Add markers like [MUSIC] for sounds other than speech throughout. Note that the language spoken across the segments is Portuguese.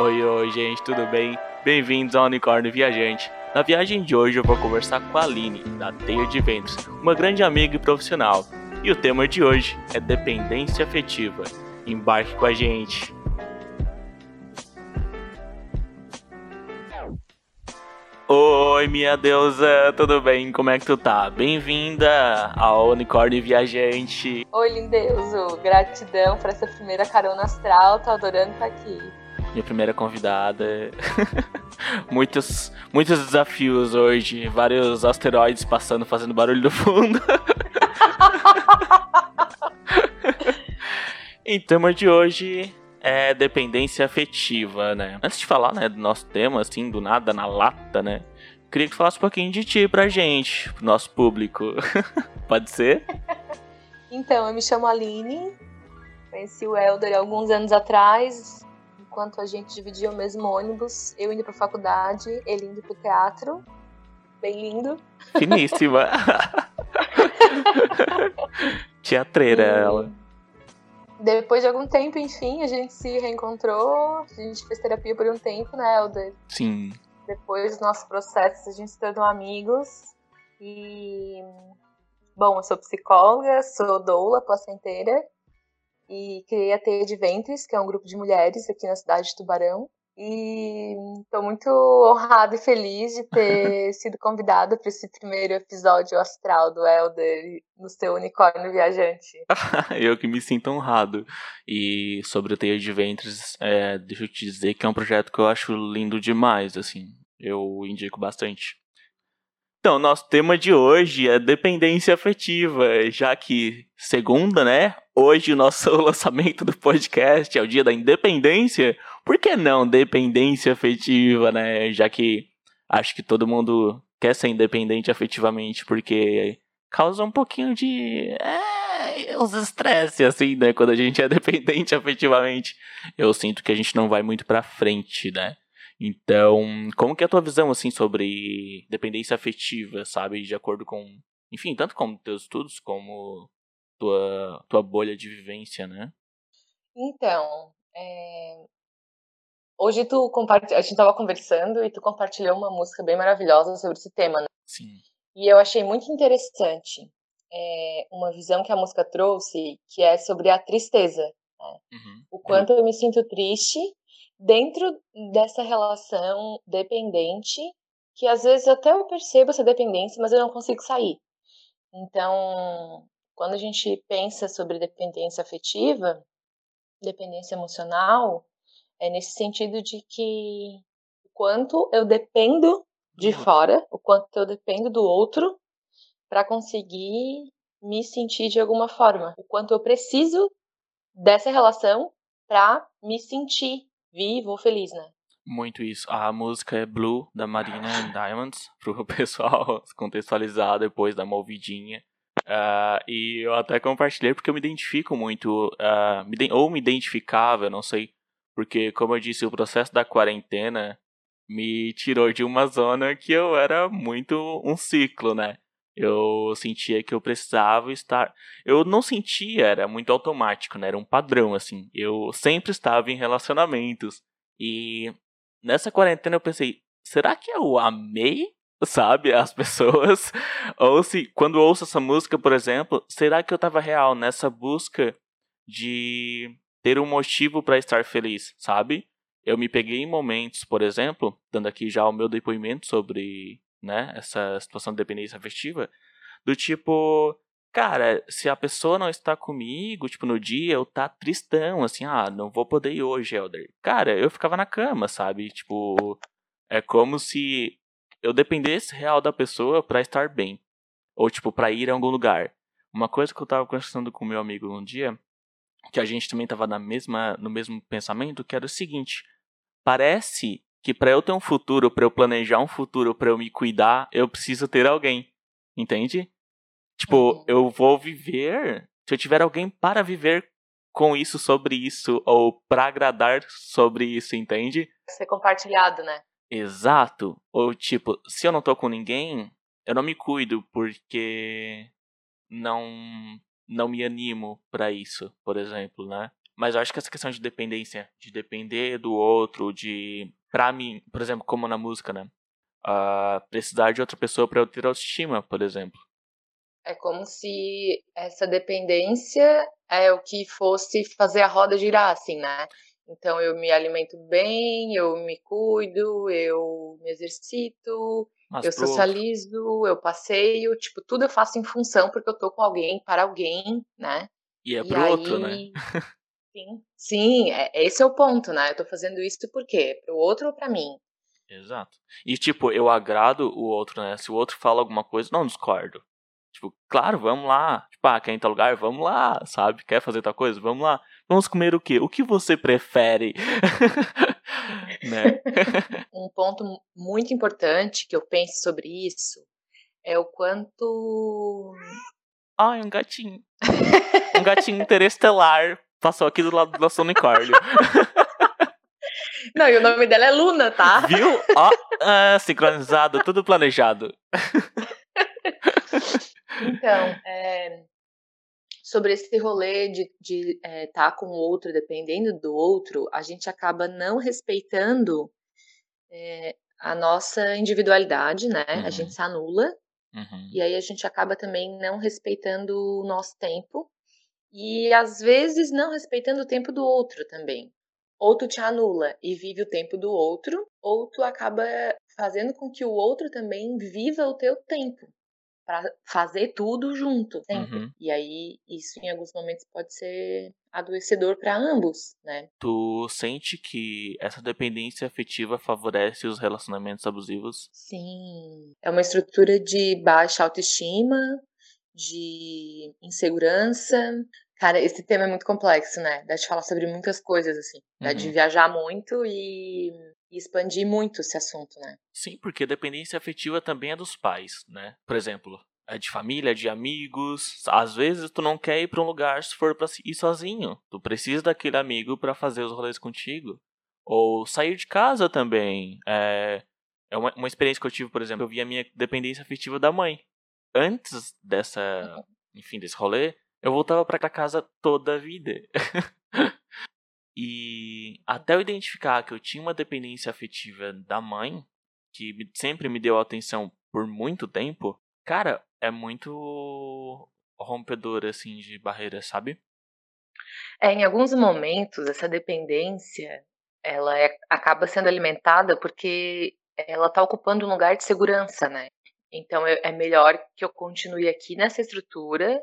Oi, oi, gente, tudo bem? Bem-vindos ao Unicórnio Viajante. Na viagem de hoje eu vou conversar com a Aline, da Teia de Ventos, uma grande amiga e profissional. E o tema de hoje é dependência afetiva. Embarque com a gente. Oi, minha deusa, tudo bem? Como é que tu tá? Bem-vinda ao Unicórnio Viajante. Oi, lindeuso. Gratidão por essa primeira carona astral. Tô adorando estar aqui. Minha primeira convidada. [LAUGHS] muitos, muitos desafios hoje. Vários asteroides passando, fazendo barulho do fundo. [LAUGHS] e o tema de hoje é dependência afetiva, né? Antes de falar, né, do nosso tema, assim, do nada, na lata, né? Queria que falasse um pouquinho de ti pra gente, pro nosso público. [LAUGHS] Pode ser? Então, eu me chamo Aline, conheci o Helder alguns anos atrás, enquanto a gente dividia o mesmo ônibus, eu indo pra faculdade, ele indo pro teatro. Bem lindo. Finíssima. [LAUGHS] Teatreira, e... ela. Depois de algum tempo, enfim, a gente se reencontrou, a gente fez terapia por um tempo, né, Helder? Sim. Depois dos nossos processos, a gente se tornou amigos. E. Bom, eu sou psicóloga, sou doula placenteira e criei a Teia de Ventres, que é um grupo de mulheres aqui na cidade de Tubarão. E estou muito honrada e feliz de ter [LAUGHS] sido convidada para esse primeiro episódio astral do Elder no seu unicórnio viajante. [LAUGHS] eu que me sinto honrado. E sobre o Teia de Ventres, é, deixa eu te dizer que é um projeto que eu acho lindo demais, assim. Eu indico bastante. Então, nosso tema de hoje é dependência afetiva, já que segunda, né? Hoje o nosso [LAUGHS] lançamento do podcast é o dia da independência. Por que não dependência afetiva, né? Já que acho que todo mundo quer ser independente afetivamente, porque causa um pouquinho de. É, os estresses, assim, né? Quando a gente é [LAUGHS] dependente afetivamente. Eu sinto que a gente não vai muito pra frente, né? Então, como que é a tua visão, assim, sobre dependência afetiva, sabe? De acordo com, enfim, tanto com teus estudos, como tua, tua bolha de vivência, né? Então, é... hoje tu compartilhou, a gente tava conversando e tu compartilhou uma música bem maravilhosa sobre esse tema, né? Sim. E eu achei muito interessante é, uma visão que a música trouxe, que é sobre a tristeza. Né? Uhum. O quanto eu me sinto triste dentro dessa relação dependente, que às vezes até eu percebo essa dependência, mas eu não consigo sair. Então, quando a gente pensa sobre dependência afetiva, dependência emocional, é nesse sentido de que o quanto eu dependo de uhum. fora, o quanto eu dependo do outro para conseguir me sentir de alguma forma, o quanto eu preciso dessa relação para me sentir vivo feliz, né? Muito isso. A música é Blue, da Marina Diamonds, [LAUGHS] pro pessoal contextualizar depois da movidinha. Uh, e eu até compartilhei porque eu me identifico muito, uh, me, ou me identificava, eu não sei, porque, como eu disse, o processo da quarentena me tirou de uma zona que eu era muito um ciclo, né? Eu sentia que eu precisava estar. Eu não sentia, era muito automático, né? Era um padrão, assim. Eu sempre estava em relacionamentos. E nessa quarentena eu pensei, será que eu amei, sabe, as [LAUGHS] pessoas? Ou se, quando ouço essa música, por exemplo, será que eu estava real nessa busca de ter um motivo para estar feliz, sabe? Eu me peguei em momentos, por exemplo, dando aqui já o meu depoimento sobre né? Essa situação de dependência afetiva. Do tipo, cara, se a pessoa não está comigo, tipo, no dia, eu tá tristão, assim, ah, não vou poder ir hoje, Elder. Cara, eu ficava na cama, sabe? Tipo, é como se eu dependesse real da pessoa para estar bem. Ou, tipo, para ir a algum lugar. Uma coisa que eu tava conversando com meu amigo um dia, que a gente também tava na mesma, no mesmo pensamento, que era o seguinte: parece que para eu ter um futuro, para eu planejar um futuro, para eu me cuidar, eu preciso ter alguém. Entende? Tipo, uhum. eu vou viver se eu tiver alguém para viver com isso sobre isso ou para agradar sobre isso, entende? Ser compartilhado, né? Exato. Ou tipo, se eu não tô com ninguém, eu não me cuido porque não não me animo para isso, por exemplo, né? Mas eu acho que essa questão de dependência, de depender do outro, de. Pra mim, por exemplo, como na música, né? Uh, precisar de outra pessoa para eu ter autoestima, por exemplo. É como se essa dependência é o que fosse fazer a roda girar, assim, né? Então eu me alimento bem, eu me cuido, eu me exercito, Mas eu socializo, eu passeio, tipo, tudo eu faço em função porque eu tô com alguém, para alguém, né? E é pro e outro, aí... né? [LAUGHS] sim, sim é, esse é o ponto, né? Eu tô fazendo isso por quê? Pro outro ou pra mim? Exato. E tipo, eu agrado o outro, né? Se o outro fala alguma coisa, não discordo. Tipo, claro, vamos lá. Tipo, ah, quer ir em tal lugar? Vamos lá, sabe? Quer fazer tal coisa? Vamos lá. Vamos comer o quê? O que você prefere? [LAUGHS] né? [LAUGHS] Um ponto muito importante que eu penso sobre isso é o quanto. Ai, um gatinho. um gatinho interestelar passou aqui do lado do nosso unicórnio. Não, e o nome dela é Luna, tá? Viu? Ó, ah, sincronizado, tudo planejado. Então, é, sobre esse rolê de estar de, é, tá com o outro, dependendo do outro, a gente acaba não respeitando é, a nossa individualidade, né? Uhum. A gente se anula. Uhum. E aí a gente acaba também não respeitando o nosso tempo. E às vezes não respeitando o tempo do outro também. Ou tu te anula e vive o tempo do outro, ou tu acaba fazendo com que o outro também viva o teu tempo para fazer tudo junto, sempre. Uhum. E aí isso em alguns momentos pode ser adoecedor para ambos, né? Tu sente que essa dependência afetiva favorece os relacionamentos abusivos? Sim. É uma estrutura de baixa autoestima, de insegurança. Cara, esse tema é muito complexo, né? Dá de falar sobre muitas coisas, assim. Dá uhum. de viajar muito e e expandir muito esse assunto, né? Sim, porque a dependência afetiva também é dos pais, né? Por exemplo, é de família, de amigos. Às vezes tu não quer ir para um lugar se for para ir sozinho. Tu precisa daquele amigo para fazer os rolês contigo. Ou sair de casa também. É, é uma, uma experiência que eu tive, por exemplo, eu vi a minha dependência afetiva da mãe. Antes dessa, uhum. enfim, desse rolê, eu voltava para casa toda a vida. [LAUGHS] E até eu identificar que eu tinha uma dependência afetiva da mãe, que sempre me deu atenção por muito tempo, cara, é muito rompedor, assim, de barreiras, sabe? É, em alguns momentos, essa dependência, ela é, acaba sendo alimentada porque ela está ocupando um lugar de segurança, né? Então, é melhor que eu continue aqui nessa estrutura,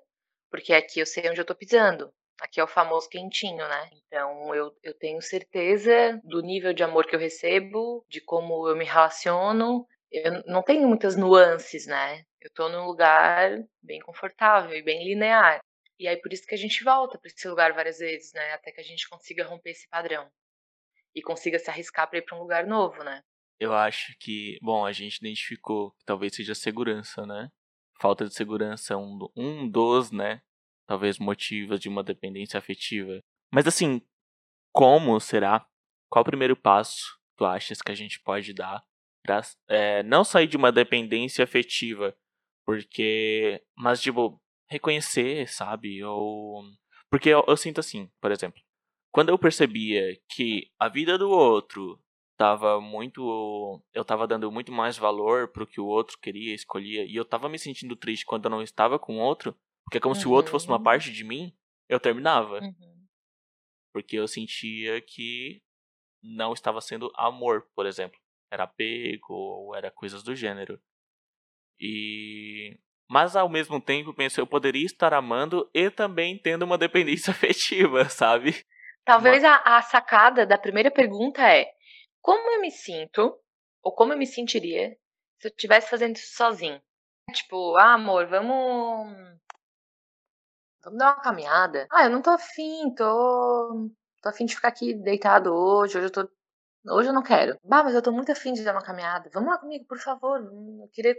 porque aqui eu sei onde eu estou pisando. Aqui é o famoso quentinho, né? Então eu, eu tenho certeza do nível de amor que eu recebo, de como eu me relaciono. Eu não tenho muitas nuances, né? Eu tô num lugar bem confortável e bem linear. E aí por isso que a gente volta para esse lugar várias vezes, né? Até que a gente consiga romper esse padrão e consiga se arriscar para ir para um lugar novo, né? Eu acho que, bom, a gente identificou que talvez seja segurança, né? Falta de segurança é um, um dos, né, talvez motivos de uma dependência afetiva. Mas assim, como será? Qual o primeiro passo tu achas que a gente pode dar para é, não sair de uma dependência afetiva, porque, mas tipo reconhecer, sabe? Ou porque eu, eu sinto assim, por exemplo, quando eu percebia que a vida do outro tava muito eu tava dando muito mais valor pro que o outro queria escolhia e eu tava me sentindo triste quando eu não estava com o outro porque é como uhum. se o outro fosse uma parte de mim, eu terminava. Uhum. Porque eu sentia que não estava sendo amor, por exemplo. Era apego ou era coisas do gênero. E mas ao mesmo tempo penso eu poderia estar amando e também tendo uma dependência [LAUGHS] afetiva, sabe? Talvez a, a, sacada da primeira pergunta é como eu me sinto ou como eu me sentiria se eu estivesse fazendo isso sozinho. Tipo, ah, amor, vamos Vamos dar uma caminhada. Ah, eu não tô afim, tô. tô afim de ficar aqui deitado hoje. Hoje eu tô. Hoje eu não quero. Bah, mas eu tô muito afim de dar uma caminhada. Vamos lá comigo, por favor. Eu queria,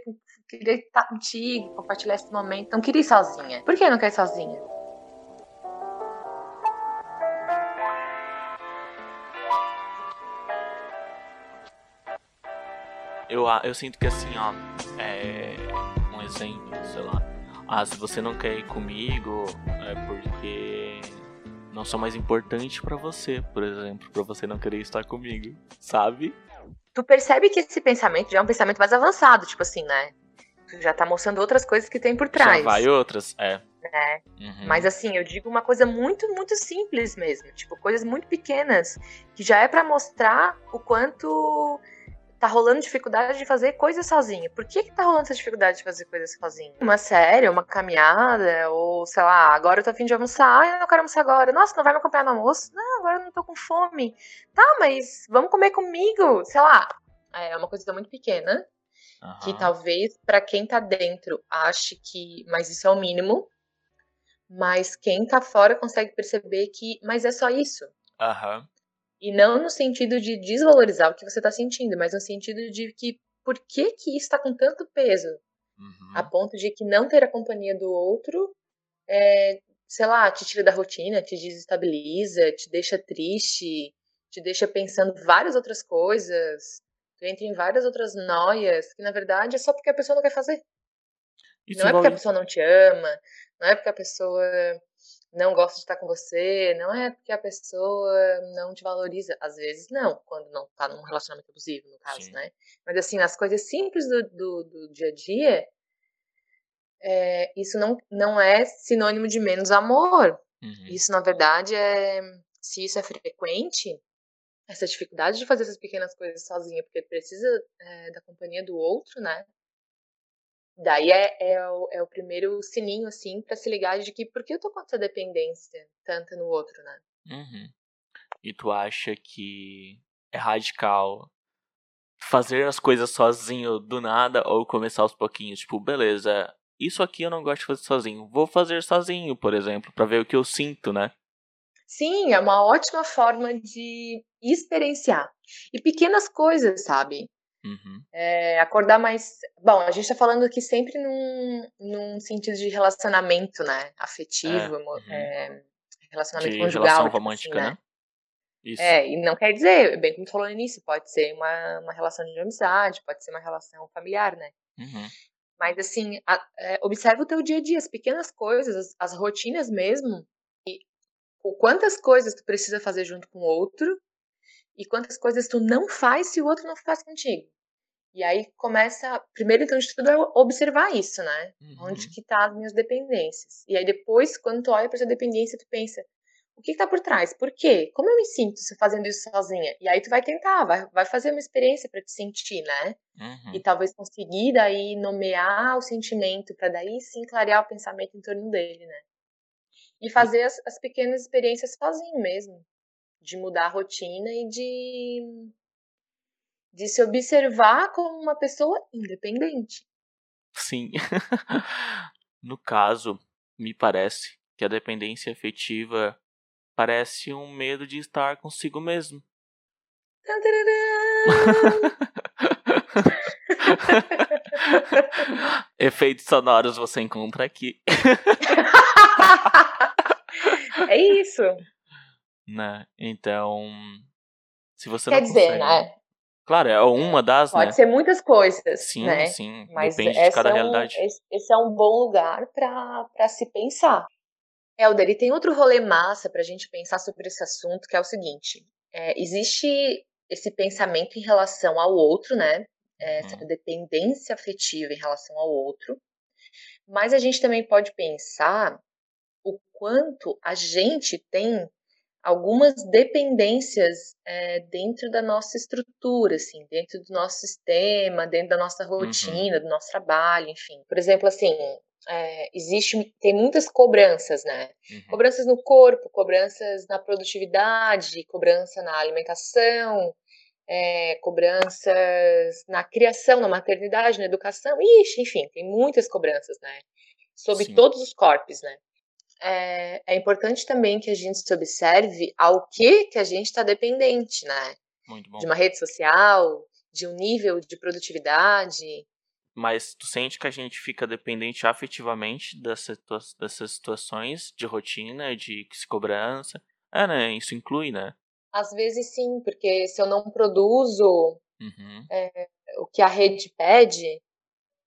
queria estar contigo, compartilhar esse momento. Não queria ir sozinha. Por que eu não quero ir sozinha? Eu, eu sinto que assim, ó, é um exemplo, sei lá ah, se você não quer ir comigo é porque não sou mais importante para você, por exemplo, para você não querer estar comigo, sabe? Tu percebe que esse pensamento já é um pensamento mais avançado, tipo assim, né? Tu já tá mostrando outras coisas que tem por trás. Já vai outras, é. É. Uhum. Mas assim, eu digo uma coisa muito, muito simples mesmo. Tipo, coisas muito pequenas. Que já é para mostrar o quanto tá rolando dificuldade de fazer coisas sozinho. Por que que tá rolando essa dificuldade de fazer coisas sozinho? Uma série, uma caminhada, ou sei lá, agora eu tô afim de almoçar, ah, eu não quero almoçar agora. Nossa, não vai me acompanhar no almoço? Não, agora eu não tô com fome. Tá, mas vamos comer comigo, sei lá. É uma coisa muito pequena, uhum. que talvez para quem tá dentro ache que, mas isso é o mínimo. Mas quem tá fora consegue perceber que, mas é só isso. Aham. Uhum. E não no sentido de desvalorizar o que você está sentindo, mas no sentido de que por que, que isso está com tanto peso? Uhum. A ponto de que não ter a companhia do outro, é, sei lá, te tira da rotina, te desestabiliza, te deixa triste, te deixa pensando várias outras coisas, tu entra em várias outras noias, que na verdade é só porque a pessoa não quer fazer. Isso não é porque a pessoa não te ama, não é porque a pessoa não gosta de estar com você, não é porque a pessoa não te valoriza. Às vezes não, quando não tá num relacionamento abusivo, no caso, Sim. né? Mas assim, as coisas simples do, do, do dia a dia, é, isso não, não é sinônimo de menos amor. Uhum. Isso, na verdade, é. Se isso é frequente, essa dificuldade de fazer essas pequenas coisas sozinha, porque precisa é, da companhia do outro, né? Daí é, é, o, é o primeiro sininho, assim, para se ligar de que por que eu tô com essa dependência tanta no outro, né? Uhum. E tu acha que é radical fazer as coisas sozinho do nada ou começar aos pouquinhos? Tipo, beleza, isso aqui eu não gosto de fazer sozinho. Vou fazer sozinho, por exemplo, para ver o que eu sinto, né? Sim, é uma ótima forma de experienciar. E pequenas coisas, sabe? Uhum. É, acordar mais. Bom, a gente está falando aqui sempre num, num sentido de relacionamento, né? Afetivo, é, uhum. é, relacionamento de conjugal. Relação tipo romântica, assim, né? né? Isso. É, e não quer dizer, bem como tu falou no início, pode ser uma, uma relação de amizade, pode ser uma relação familiar, né? Uhum. Mas assim, a, é, observa o teu dia a dia, as pequenas coisas, as, as rotinas mesmo, e o quantas coisas tu precisa fazer junto com o outro e quantas coisas tu não faz se o outro não faz contigo. E aí começa, primeiro então de tudo é observar isso, né? Uhum. Onde que tá as minhas dependências. E aí depois, quando tu olha para essa dependência, tu pensa, o que, que tá por trás? Por quê? Como eu me sinto fazendo isso sozinha? E aí tu vai tentar, vai, vai fazer uma experiência para te sentir, né? Uhum. E talvez conseguir daí nomear o sentimento para daí sim clarear o pensamento em torno dele, né? E fazer as, as pequenas experiências sozinho mesmo. De mudar a rotina e de de se observar como uma pessoa independente. Sim. [LAUGHS] no caso, me parece que a dependência afetiva parece um medo de estar consigo mesmo. [LAUGHS] Efeitos sonoros você encontra aqui. [LAUGHS] é isso. Né? Então, se você Quer não dizer, consegue... né? Claro, é uma das, Pode né? ser muitas coisas, sim, né? Sim, Mas Depende de cada é um, realidade. Esse é um bom lugar para se pensar. Helder, e tem outro rolê massa para a gente pensar sobre esse assunto, que é o seguinte. É, existe esse pensamento em relação ao outro, né? É, essa uhum. dependência afetiva em relação ao outro. Mas a gente também pode pensar o quanto a gente tem algumas dependências é, dentro da nossa estrutura, assim, dentro do nosso sistema, dentro da nossa uhum. rotina, uhum. do nosso trabalho, enfim. Por exemplo, assim, é, existe, tem muitas cobranças, né? Uhum. Cobranças no corpo, cobranças na produtividade, cobrança na alimentação, é, cobranças na criação, na maternidade, na educação, ixi, enfim, tem muitas cobranças, né? Sobre Sim. todos os corpos, né? É, é importante também que a gente se observe ao que que a gente está dependente, né? De uma rede social, de um nível de produtividade. Mas tu sente que a gente fica dependente afetivamente dessas, dessas situações de rotina, de cobrança? É, né? Isso inclui, né? Às vezes sim, porque se eu não produzo uhum. é, o que a rede pede,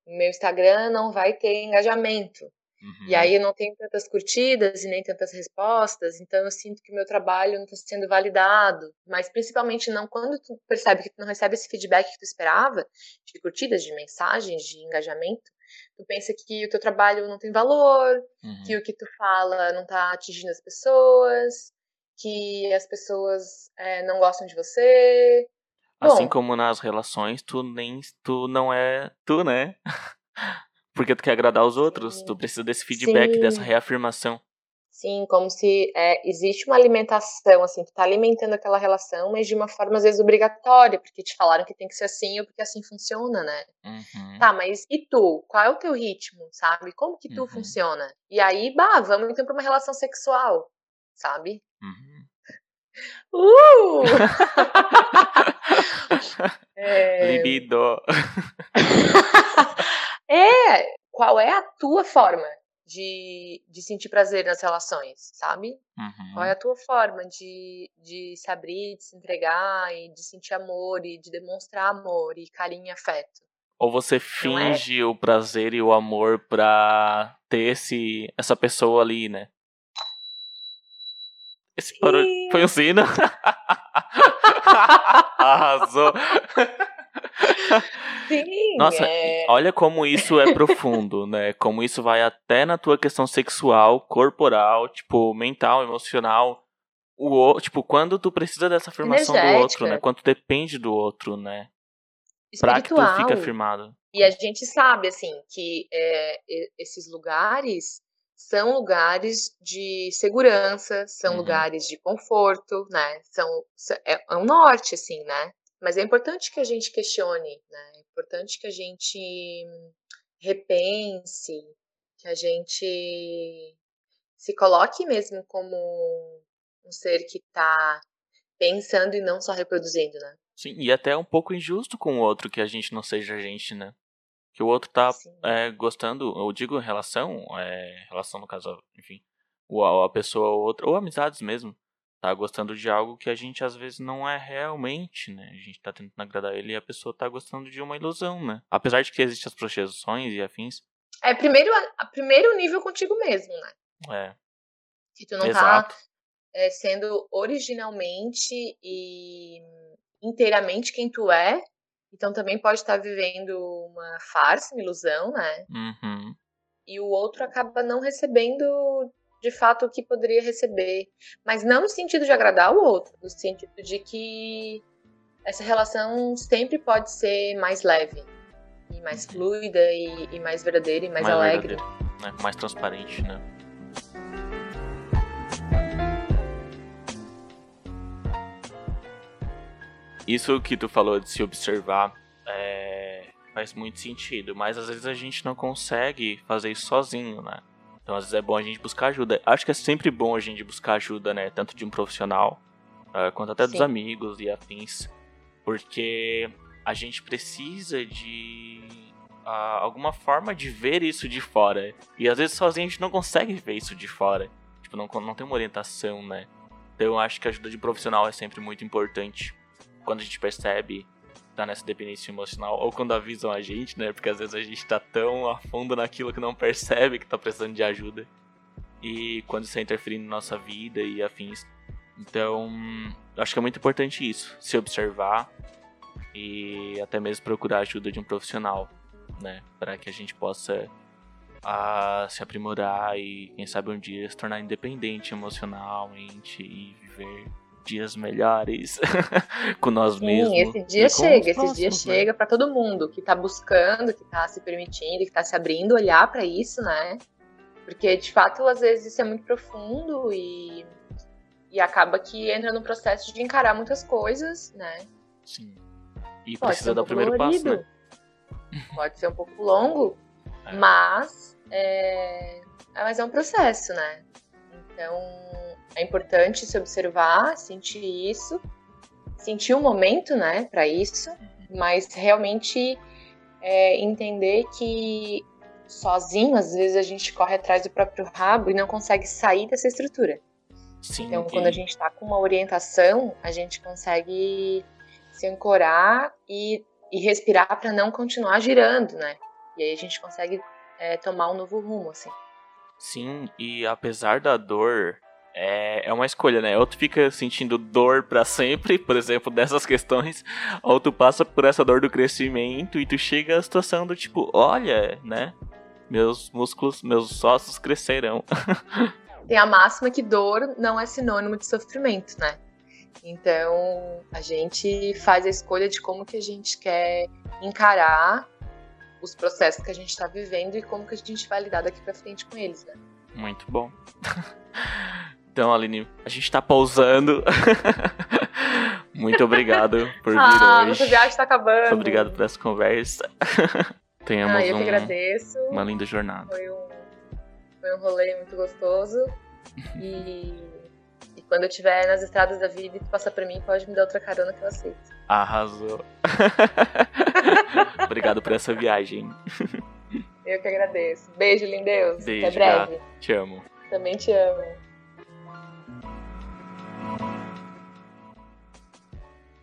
meu Instagram não vai ter engajamento. Uhum. E aí eu não tenho tantas curtidas e nem tantas respostas, então eu sinto que o meu trabalho não está sendo validado. Mas principalmente não quando tu percebe que tu não recebe esse feedback que tu esperava, de curtidas, de mensagens, de engajamento, tu pensa que o teu trabalho não tem valor, uhum. que o que tu fala não está atingindo as pessoas, que as pessoas é, não gostam de você. Assim Bom, como nas relações, tu nem tu não é tu, né? [LAUGHS] Porque tu quer agradar os outros, tu precisa desse feedback, Sim. dessa reafirmação. Sim, como se é, existe uma alimentação, assim, tu tá alimentando aquela relação, mas de uma forma às vezes obrigatória, porque te falaram que tem que ser assim ou porque assim funciona, né? Uhum. Tá, mas e tu? Qual é o teu ritmo, sabe? Como que tu uhum. funciona? E aí, bah, vamos então pra uma relação sexual, sabe? Uhum. Uh! [LAUGHS] [LAUGHS] é... Libido. Qual é a tua forma de, de sentir prazer nas relações, sabe? Uhum. Qual é a tua forma de, de se abrir, de se entregar e de sentir amor e de demonstrar amor e carinho e afeto? Ou você é? finge é? o prazer e o amor pra ter esse, essa pessoa ali, né? Esse barulho foi um sino. [LAUGHS] [LAUGHS] Arrasou. [LAUGHS] Sim, Nossa, é... olha como isso é profundo, né? Como isso vai até na tua questão sexual, corporal, tipo, mental, emocional. O, tipo, quando tu precisa dessa afirmação Energética. do outro, né? Quando tu depende do outro, né? Espiritual. Pra que tu fique afirmado. E a gente sabe, assim, que é, esses lugares são lugares de segurança, são uhum. lugares de conforto, né? São, é, é um norte, assim, né? Mas é importante que a gente questione, né? É importante que a gente repense, que a gente se coloque mesmo como um ser que está pensando e não só reproduzindo, né? Sim, e até um pouco injusto com o outro que a gente não seja a gente, né? Que o outro tá é, gostando, eu digo relação, é, relação no caso, enfim, ou a pessoa ou outra, ou amizades mesmo, tá gostando de algo que a gente às vezes não é realmente, né? A gente tá tentando agradar ele e a pessoa tá gostando de uma ilusão, né? Apesar de que existem as projeções e afins. É primeiro, a, primeiro nível contigo mesmo, né? É. Que tu não tá, Exato. tá é, sendo originalmente e inteiramente quem tu é. Então também pode estar tá vivendo uma farsa, uma ilusão, né? Uhum. E o outro acaba não recebendo de fato o que poderia receber, mas não no sentido de agradar o outro, no sentido de que essa relação sempre pode ser mais leve e mais fluida e, e mais verdadeira e mais, mais alegre, né? mais transparente, né? Isso que tu falou de se observar é, faz muito sentido, mas às vezes a gente não consegue fazer isso sozinho, né? Então, às vezes é bom a gente buscar ajuda. Acho que é sempre bom a gente buscar ajuda, né? Tanto de um profissional, uh, quanto até Sim. dos amigos e afins. Porque a gente precisa de uh, alguma forma de ver isso de fora. E às vezes sozinho a gente não consegue ver isso de fora. Tipo, não, não tem uma orientação, né? Então eu acho que a ajuda de profissional é sempre muito importante. Quando a gente percebe tá nessa dependência emocional, ou quando avisam a gente, né? Porque às vezes a gente tá tão a fundo naquilo que não percebe que tá precisando de ajuda. E quando isso é interferindo na nossa vida e afins. Então, acho que é muito importante isso, se observar e até mesmo procurar a ajuda de um profissional, né? Para que a gente possa a, se aprimorar e, quem sabe, um dia se tornar independente emocionalmente e viver dias melhores [LAUGHS] com nós Sim, mesmos. esse dia chega, esse dia né? chega para todo mundo que tá buscando, que tá se permitindo, que tá se abrindo olhar para isso, né? Porque de fato, às vezes isso é muito profundo e e acaba que entra no processo de encarar muitas coisas, né? Sim. E Pode precisa um dar o primeiro passo, né? Pode ser um pouco longo, é. mas é... mas é um processo, né? Então, é importante se observar, sentir isso, sentir o um momento, né, para isso, mas realmente é, entender que sozinho, às vezes a gente corre atrás do próprio rabo e não consegue sair dessa estrutura. Sim, então, quando a gente está com uma orientação, a gente consegue se ancorar e, e respirar para não continuar girando, né? E aí a gente consegue é, tomar um novo rumo, assim. Sim, e apesar da dor, é, é uma escolha, né? Ou tu fica sentindo dor para sempre, por exemplo, dessas questões, ou tu passa por essa dor do crescimento e tu chega à situação do tipo, olha, né? Meus músculos, meus ossos crescerão. Tem [LAUGHS] a máxima que dor não é sinônimo de sofrimento, né? Então, a gente faz a escolha de como que a gente quer encarar os processos que a gente está vivendo e como que a gente vai lidar daqui para frente com eles, né? Muito bom. [LAUGHS] Então, Aline, a gente tá pausando. [LAUGHS] Muito obrigado por vir ah, hoje. Nossa viagem tá acabando. Muito obrigado por essa conversa. [LAUGHS] Tenhamos ah, eu um, que agradeço. uma linda jornada. Foi um, foi um rolê muito gostoso. [LAUGHS] E, e quando eu estiver nas estradas da vida e tu passar por mim, pode me dar outra carona que eu aceito. Arrasou. obrigado por essa viagem. Eu que agradeço. Beijo, lindeus. Beijo, Até breve. Te amo. Também te amo.